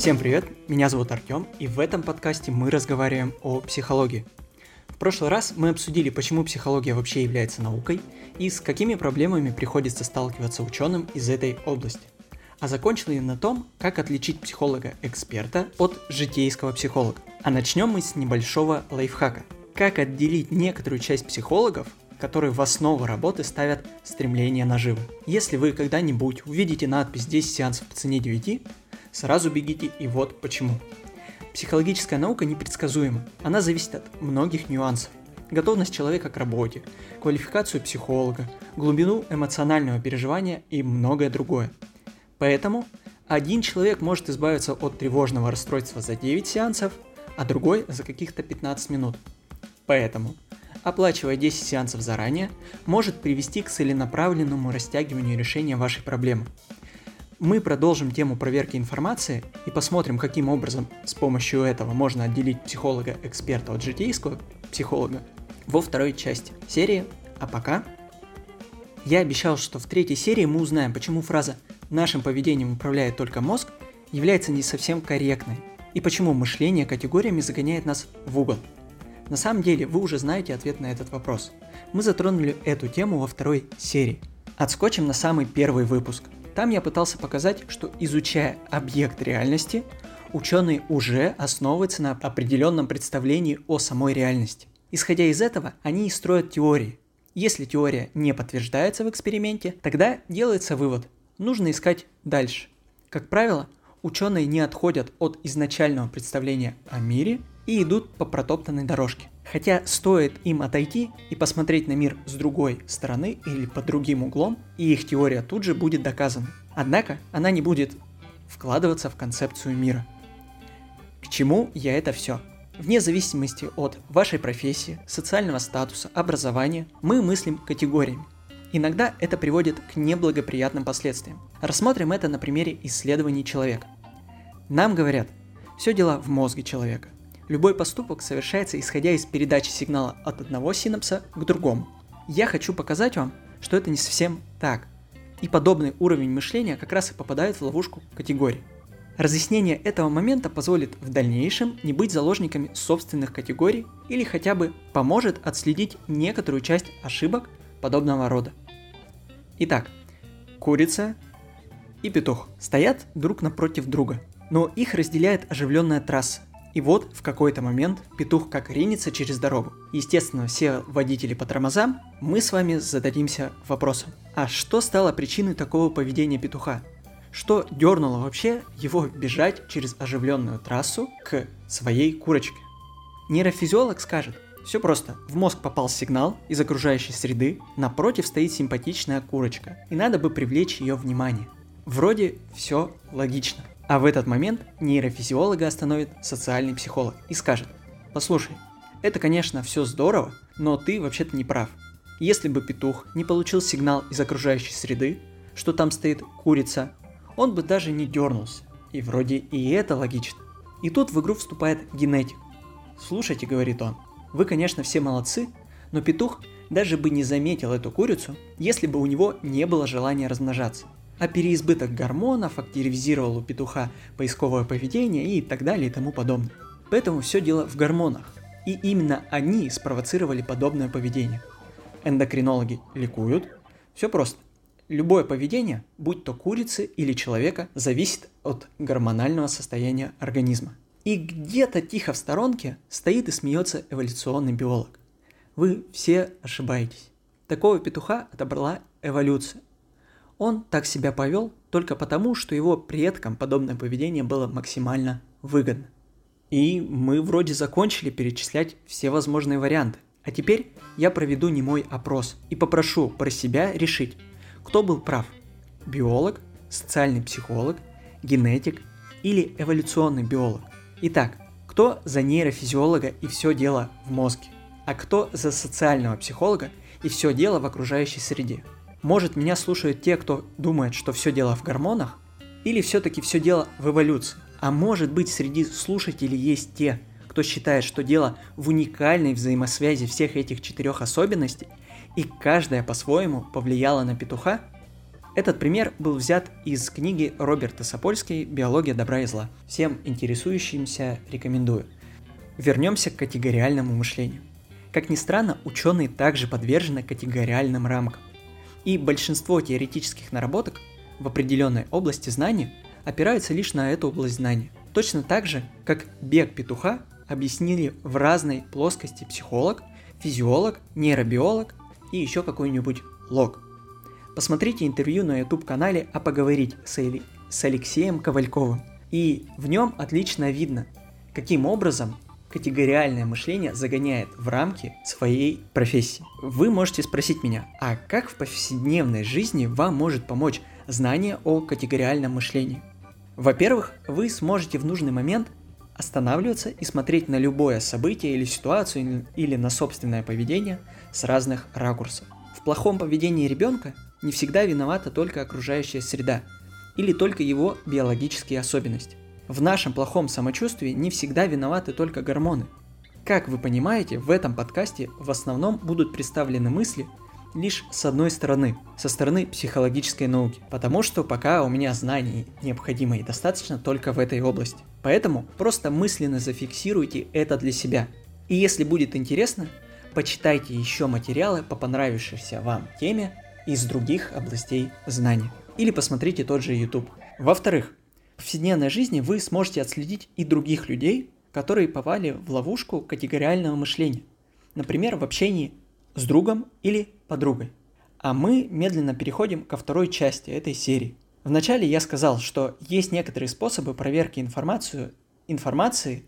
Всем привет, меня зовут Артем, и в этом подкасте мы разговариваем о психологии. В прошлый раз мы обсудили, почему психология вообще является наукой и с какими проблемами приходится сталкиваться ученым из этой области. А закончили на том, как отличить психолога-эксперта от житейского психолога. А начнем мы с небольшого лайфхака. Как отделить некоторую часть психологов которые в основу работы ставят стремление наживы. Если вы когда-нибудь увидите надпись 10 сеансов по цене 9, сразу бегите и вот почему. Психологическая наука непредсказуема, она зависит от многих нюансов. Готовность человека к работе, квалификацию психолога, глубину эмоционального переживания и многое другое. Поэтому один человек может избавиться от тревожного расстройства за 9 сеансов, а другой за каких-то 15 минут. Поэтому оплачивая 10 сеансов заранее, может привести к целенаправленному растягиванию решения вашей проблемы. Мы продолжим тему проверки информации и посмотрим, каким образом с помощью этого можно отделить психолога-эксперта от житейского психолога во второй части серии. А пока я обещал, что в третьей серии мы узнаем, почему фраза «нашим поведением управляет только мозг» является не совсем корректной, и почему мышление категориями загоняет нас в угол – на самом деле, вы уже знаете ответ на этот вопрос. Мы затронули эту тему во второй серии. Отскочим на самый первый выпуск. Там я пытался показать, что изучая объект реальности, ученые уже основываются на определенном представлении о самой реальности. Исходя из этого, они и строят теории. Если теория не подтверждается в эксперименте, тогда делается вывод. Нужно искать дальше. Как правило, ученые не отходят от изначального представления о мире и идут по протоптанной дорожке. Хотя стоит им отойти и посмотреть на мир с другой стороны или под другим углом, и их теория тут же будет доказана. Однако она не будет вкладываться в концепцию мира. К чему я это все? Вне зависимости от вашей профессии, социального статуса, образования, мы мыслим категориями. Иногда это приводит к неблагоприятным последствиям. Рассмотрим это на примере исследований человека. Нам говорят, все дело в мозге человека. Любой поступок совершается исходя из передачи сигнала от одного синапса к другому. Я хочу показать вам, что это не совсем так. И подобный уровень мышления как раз и попадает в ловушку категорий. Разъяснение этого момента позволит в дальнейшем не быть заложниками собственных категорий или хотя бы поможет отследить некоторую часть ошибок подобного рода. Итак, курица и петух стоят друг напротив друга, но их разделяет оживленная трасса, и вот в какой-то момент петух как ринется через дорогу. Естественно, все водители по тормозам, мы с вами зададимся вопросом. А что стало причиной такого поведения петуха? Что дернуло вообще его бежать через оживленную трассу к своей курочке? Нейрофизиолог скажет, все просто. В мозг попал сигнал из окружающей среды, напротив стоит симпатичная курочка, и надо бы привлечь ее внимание. Вроде все логично. А в этот момент нейрофизиолога остановит социальный психолог и скажет, послушай, это, конечно, все здорово, но ты вообще-то не прав. Если бы петух не получил сигнал из окружающей среды, что там стоит курица, он бы даже не дернулся. И вроде и это логично. И тут в игру вступает генетик. Слушайте, говорит он, вы, конечно, все молодцы, но петух даже бы не заметил эту курицу, если бы у него не было желания размножаться а переизбыток гормонов активизировал у петуха поисковое поведение и так далее и тому подобное. Поэтому все дело в гормонах. И именно они спровоцировали подобное поведение. Эндокринологи ликуют. Все просто. Любое поведение, будь то курицы или человека, зависит от гормонального состояния организма. И где-то тихо в сторонке стоит и смеется эволюционный биолог. Вы все ошибаетесь. Такого петуха отобрала эволюция. Он так себя повел только потому, что его предкам подобное поведение было максимально выгодно. И мы вроде закончили перечислять все возможные варианты. А теперь я проведу немой опрос и попрошу про себя решить, кто был прав. Биолог, социальный психолог, генетик или эволюционный биолог. Итак, кто за нейрофизиолога и все дело в мозге, а кто за социального психолога и все дело в окружающей среде. Может, меня слушают те, кто думает, что все дело в гормонах? Или все-таки все дело в эволюции? А может быть, среди слушателей есть те, кто считает, что дело в уникальной взаимосвязи всех этих четырех особенностей, и каждая по-своему повлияла на петуха? Этот пример был взят из книги Роберта Сапольской «Биология добра и зла». Всем интересующимся рекомендую. Вернемся к категориальному мышлению. Как ни странно, ученые также подвержены категориальным рамкам. И большинство теоретических наработок в определенной области знаний опираются лишь на эту область знания. Точно так же, как бег петуха объяснили в разной плоскости психолог, физиолог, нейробиолог и еще какой-нибудь лог. Посмотрите интервью на YouTube-канале «А поговорить» с, Эли, с Алексеем Ковальковым. И в нем отлично видно, каким образом категориальное мышление загоняет в рамки своей профессии. Вы можете спросить меня, а как в повседневной жизни вам может помочь знание о категориальном мышлении? Во-первых, вы сможете в нужный момент останавливаться и смотреть на любое событие или ситуацию или на собственное поведение с разных ракурсов. В плохом поведении ребенка не всегда виновата только окружающая среда или только его биологические особенности. В нашем плохом самочувствии не всегда виноваты только гормоны. Как вы понимаете, в этом подкасте в основном будут представлены мысли лишь с одной стороны, со стороны психологической науки, потому что пока у меня знаний необходимо и достаточно только в этой области. Поэтому просто мысленно зафиксируйте это для себя. И если будет интересно, почитайте еще материалы по понравившейся вам теме из других областей знаний. Или посмотрите тот же YouTube. Во-вторых, повседневной жизни вы сможете отследить и других людей, которые попали в ловушку категориального мышления. Например, в общении с другом или подругой. А мы медленно переходим ко второй части этой серии. Вначале я сказал, что есть некоторые способы проверки информацию, информации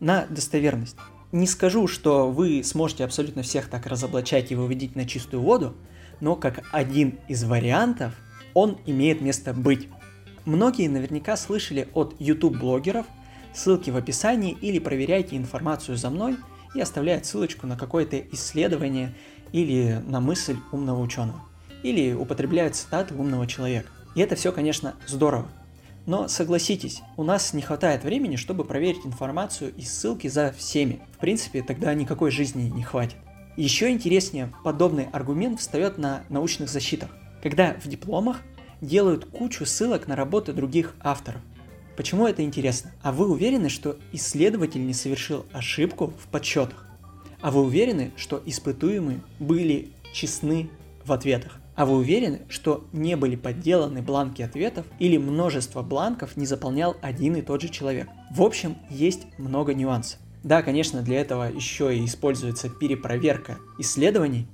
на достоверность. Не скажу, что вы сможете абсолютно всех так разоблачать и выводить на чистую воду, но как один из вариантов он имеет место быть. Многие наверняка слышали от YouTube-блогеров, ссылки в описании или проверяйте информацию за мной и оставляют ссылочку на какое-то исследование или на мысль умного ученого. Или употребляют цитаты умного человека. И это все, конечно, здорово. Но согласитесь, у нас не хватает времени, чтобы проверить информацию и ссылки за всеми. В принципе, тогда никакой жизни не хватит. Еще интереснее, подобный аргумент встает на научных защитах, когда в дипломах делают кучу ссылок на работы других авторов. Почему это интересно? А вы уверены, что исследователь не совершил ошибку в подсчетах? А вы уверены, что испытуемые были честны в ответах? А вы уверены, что не были подделаны бланки ответов или множество бланков не заполнял один и тот же человек? В общем, есть много нюансов. Да, конечно, для этого еще и используется перепроверка исследований,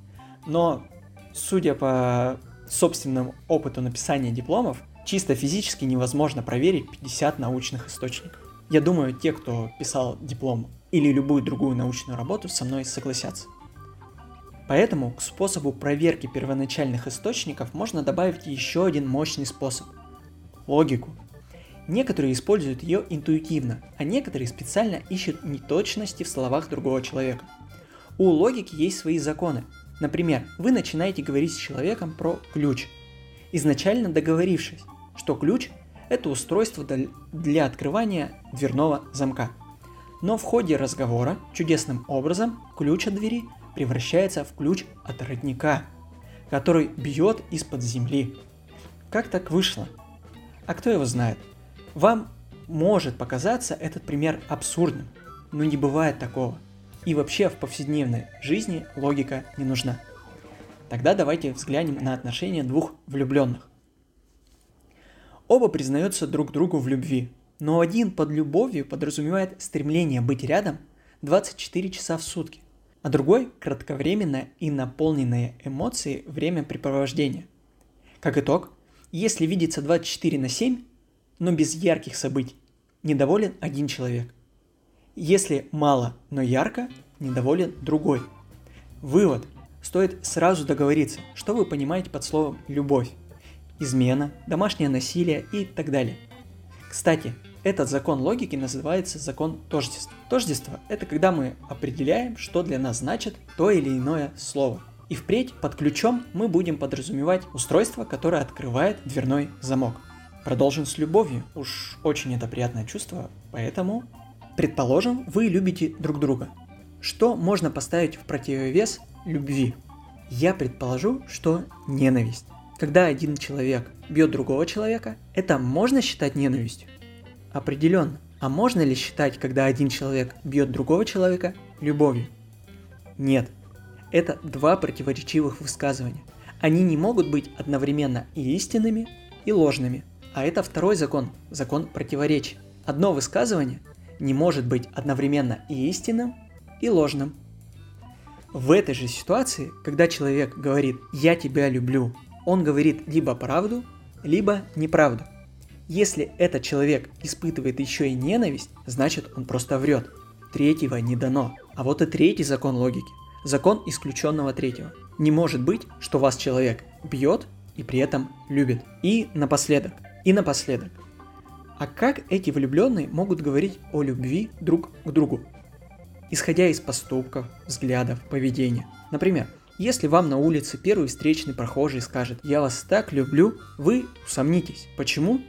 но, судя по собственному опыту написания дипломов, чисто физически невозможно проверить 50 научных источников. Я думаю, те, кто писал диплом или любую другую научную работу, со мной согласятся. Поэтому к способу проверки первоначальных источников можно добавить еще один мощный способ – логику. Некоторые используют ее интуитивно, а некоторые специально ищут неточности в словах другого человека. У логики есть свои законы. Например, вы начинаете говорить с человеком про ключ, изначально договорившись, что ключ – это устройство для открывания дверного замка. Но в ходе разговора чудесным образом ключ от двери превращается в ключ от родника, который бьет из-под земли. Как так вышло? А кто его знает? Вам может показаться этот пример абсурдным, но не бывает такого. И вообще в повседневной жизни логика не нужна. Тогда давайте взглянем на отношения двух влюбленных. Оба признаются друг другу в любви, но один под любовью подразумевает стремление быть рядом 24 часа в сутки, а другой – кратковременное и наполненное эмоции времяпрепровождение. Как итог, если видеться 24 на 7, но без ярких событий. Недоволен один человек. Если мало, но ярко, недоволен другой. Вывод. Стоит сразу договориться, что вы понимаете под словом «любовь», измена, домашнее насилие и так далее. Кстати, этот закон логики называется закон тождества. Тождество – это когда мы определяем, что для нас значит то или иное слово. И впредь под ключом мы будем подразумевать устройство, которое открывает дверной замок продолжен с любовью. Уж очень это приятное чувство, поэтому... Предположим, вы любите друг друга. Что можно поставить в противовес любви? Я предположу, что ненависть. Когда один человек бьет другого человека, это можно считать ненавистью? Определенно. А можно ли считать, когда один человек бьет другого человека, любовью? Нет. Это два противоречивых высказывания. Они не могут быть одновременно и истинными, и ложными. А это второй закон, закон противоречия. Одно высказывание не может быть одновременно и истинным, и ложным. В этой же ситуации, когда человек говорит «я тебя люблю», он говорит либо правду, либо неправду. Если этот человек испытывает еще и ненависть, значит он просто врет. Третьего не дано. А вот и третий закон логики. Закон исключенного третьего. Не может быть, что вас человек бьет и при этом любит. И напоследок. И напоследок. А как эти влюбленные могут говорить о любви друг к другу? Исходя из поступков, взглядов, поведения. Например, если вам на улице первый встречный прохожий скажет «Я вас так люблю», вы усомнитесь. Почему?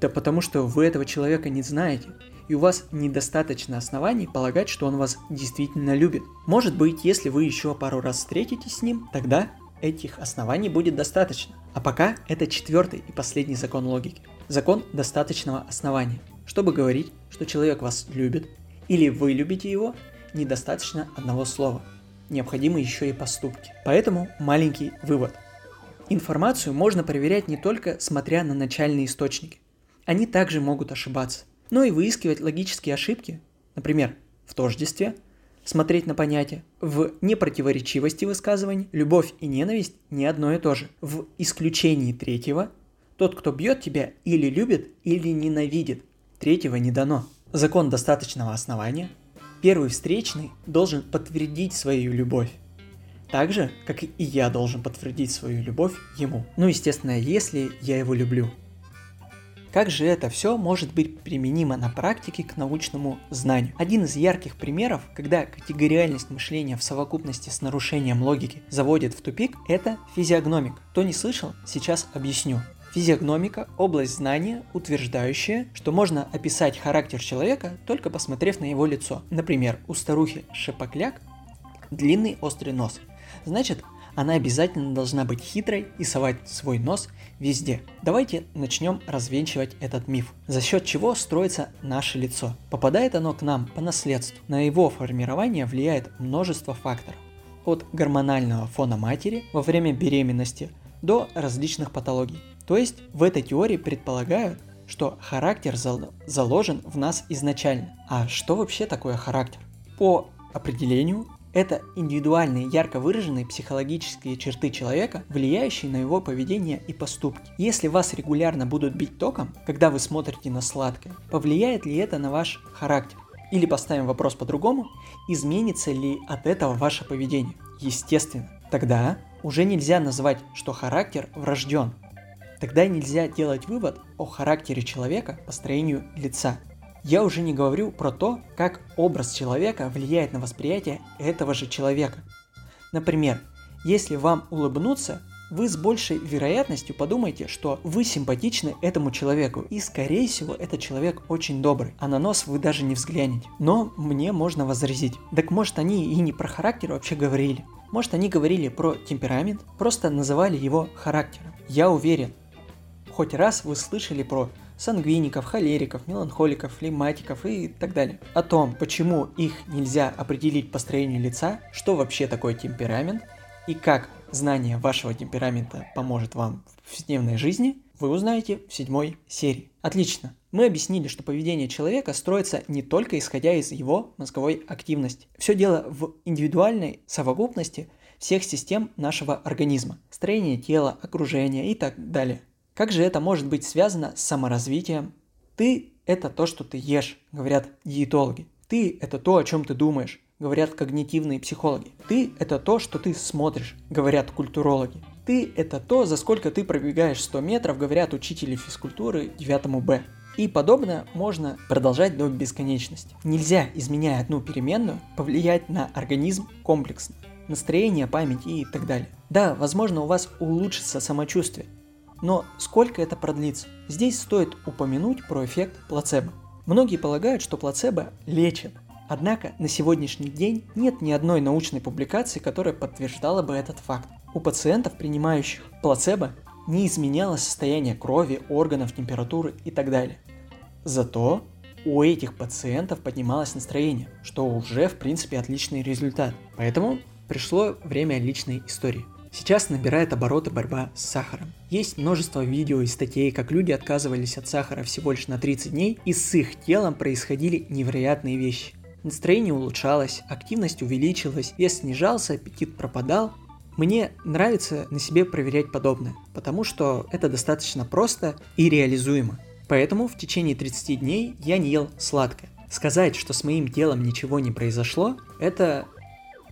Да потому что вы этого человека не знаете, и у вас недостаточно оснований полагать, что он вас действительно любит. Может быть, если вы еще пару раз встретитесь с ним, тогда этих оснований будет достаточно. А пока это четвертый и последний закон логики. Закон достаточного основания. Чтобы говорить, что человек вас любит, или вы любите его, недостаточно одного слова – необходимы еще и поступки. Поэтому маленький вывод. Информацию можно проверять не только смотря на начальные источники. Они также могут ошибаться. Но и выискивать логические ошибки, например, в тождестве, смотреть на понятия, в непротиворечивости высказываний, любовь и ненависть не одно и то же. В исключении третьего, тот, кто бьет тебя, или любит, или ненавидит. Третьего не дано. Закон достаточного основания первый встречный должен подтвердить свою любовь. Так же, как и я должен подтвердить свою любовь ему. Ну, естественно, если я его люблю. Как же это все может быть применимо на практике к научному знанию? Один из ярких примеров, когда категориальность мышления в совокупности с нарушением логики заводит в тупик, это физиогномик. Кто не слышал, сейчас объясню. Физиогномика – область знания, утверждающая, что можно описать характер человека, только посмотрев на его лицо. Например, у старухи шипокляк длинный острый нос. Значит, она обязательно должна быть хитрой и совать свой нос везде. Давайте начнем развенчивать этот миф. За счет чего строится наше лицо? Попадает оно к нам по наследству. На его формирование влияет множество факторов. От гормонального фона матери во время беременности до различных патологий. То есть в этой теории предполагают, что характер зал- заложен в нас изначально. А что вообще такое характер? По определению, это индивидуальные, ярко выраженные психологические черты человека, влияющие на его поведение и поступки. Если вас регулярно будут бить током, когда вы смотрите на сладкое, повлияет ли это на ваш характер? Или поставим вопрос по-другому, изменится ли от этого ваше поведение? Естественно. Тогда уже нельзя назвать, что характер врожден, Тогда нельзя делать вывод о характере человека по строению лица. Я уже не говорю про то, как образ человека влияет на восприятие этого же человека. Например, если вам улыбнуться, вы с большей вероятностью подумаете, что вы симпатичны этому человеку, и скорее всего этот человек очень добрый, а на нос вы даже не взглянете. Но мне можно возразить, так может они и не про характер вообще говорили. Может они говорили про темперамент, просто называли его характером. Я уверен, хоть раз вы слышали про сангвиников, холериков, меланхоликов, флематиков и так далее. О том, почему их нельзя определить по строению лица, что вообще такое темперамент и как знание вашего темперамента поможет вам в повседневной жизни, вы узнаете в седьмой серии. Отлично. Мы объяснили, что поведение человека строится не только исходя из его мозговой активности. Все дело в индивидуальной совокупности всех систем нашего организма. Строение тела, окружения и так далее. Как же это может быть связано с саморазвитием? Ты – это то, что ты ешь, говорят диетологи. Ты – это то, о чем ты думаешь, говорят когнитивные психологи. Ты – это то, что ты смотришь, говорят культурологи. Ты – это то, за сколько ты пробегаешь 100 метров, говорят учители физкультуры 9 Б. И подобное можно продолжать до бесконечности. Нельзя, изменяя одну переменную, повлиять на организм комплексно. Настроение, память и так далее. Да, возможно, у вас улучшится самочувствие, но сколько это продлится? Здесь стоит упомянуть про эффект плацебо. Многие полагают, что плацебо лечит. Однако на сегодняшний день нет ни одной научной публикации, которая подтверждала бы этот факт. У пациентов, принимающих плацебо, не изменяло состояние крови, органов, температуры и так далее. Зато у этих пациентов поднималось настроение, что уже в принципе отличный результат. Поэтому пришло время личной истории. Сейчас набирает обороты борьба с сахаром. Есть множество видео и статей, как люди отказывались от сахара всего лишь на 30 дней, и с их телом происходили невероятные вещи. Настроение улучшалось, активность увеличилась, вес снижался, аппетит пропадал. Мне нравится на себе проверять подобное, потому что это достаточно просто и реализуемо. Поэтому в течение 30 дней я не ел сладкое. Сказать, что с моим телом ничего не произошло, это...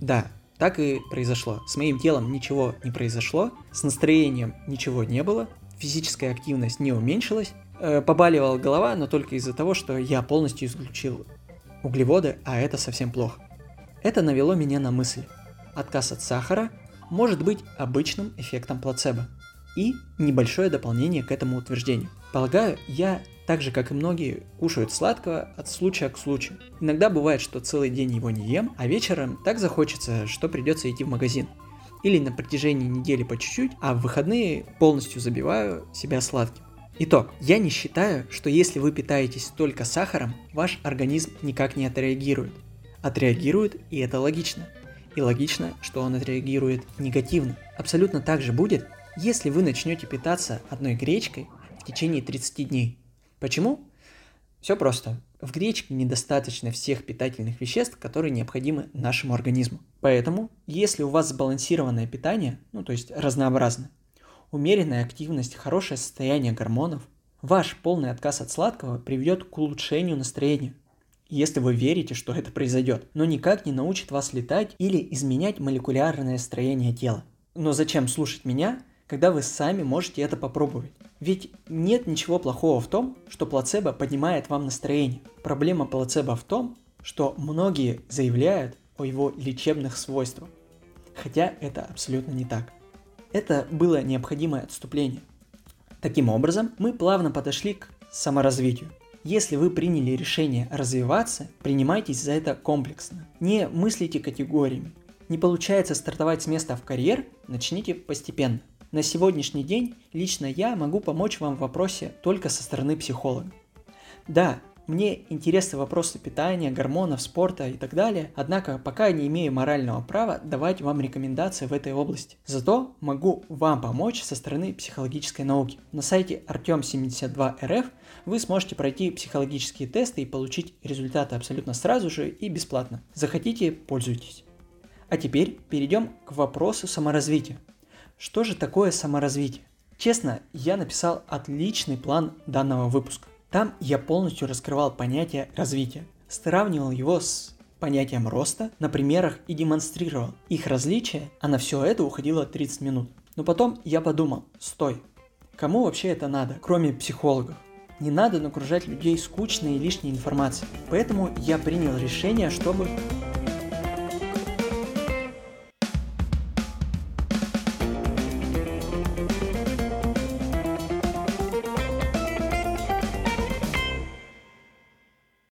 Да, так и произошло. С моим телом ничего не произошло, с настроением ничего не было, физическая активность не уменьшилась, э, побаливала голова, но только из-за того, что я полностью исключил углеводы, а это совсем плохо. Это навело меня на мысль. Отказ от сахара может быть обычным эффектом плацебо и небольшое дополнение к этому утверждению. Полагаю, я, так же как и многие, кушают сладкого от случая к случаю. Иногда бывает, что целый день его не ем, а вечером так захочется, что придется идти в магазин. Или на протяжении недели по чуть-чуть, а в выходные полностью забиваю себя сладким. Итог. Я не считаю, что если вы питаетесь только сахаром, ваш организм никак не отреагирует. Отреагирует, и это логично. И логично, что он отреагирует негативно. Абсолютно так же будет, если вы начнете питаться одной гречкой в течение 30 дней. Почему? Все просто. В гречке недостаточно всех питательных веществ, которые необходимы нашему организму. Поэтому, если у вас сбалансированное питание, ну то есть разнообразное, умеренная активность, хорошее состояние гормонов, ваш полный отказ от сладкого приведет к улучшению настроения, если вы верите, что это произойдет, но никак не научит вас летать или изменять молекулярное строение тела. Но зачем слушать меня, когда вы сами можете это попробовать. Ведь нет ничего плохого в том, что плацебо поднимает вам настроение. Проблема плацебо в том, что многие заявляют о его лечебных свойствах. Хотя это абсолютно не так. Это было необходимое отступление. Таким образом, мы плавно подошли к саморазвитию. Если вы приняли решение развиваться, принимайтесь за это комплексно. Не мыслите категориями. Не получается стартовать с места в карьер, начните постепенно. На сегодняшний день лично я могу помочь вам в вопросе только со стороны психолога. Да, мне интересны вопросы питания, гормонов, спорта и так далее, однако пока не имею морального права давать вам рекомендации в этой области. Зато могу вам помочь со стороны психологической науки. На сайте Артем72РФ вы сможете пройти психологические тесты и получить результаты абсолютно сразу же и бесплатно. Захотите, пользуйтесь. А теперь перейдем к вопросу саморазвития. Что же такое саморазвитие? Честно, я написал отличный план данного выпуска. Там я полностью раскрывал понятие развития, сравнивал его с понятием роста на примерах и демонстрировал их различия, а на все это уходило 30 минут. Но потом я подумал, стой, кому вообще это надо, кроме психологов? Не надо нагружать людей скучной и лишней информацией. Поэтому я принял решение, чтобы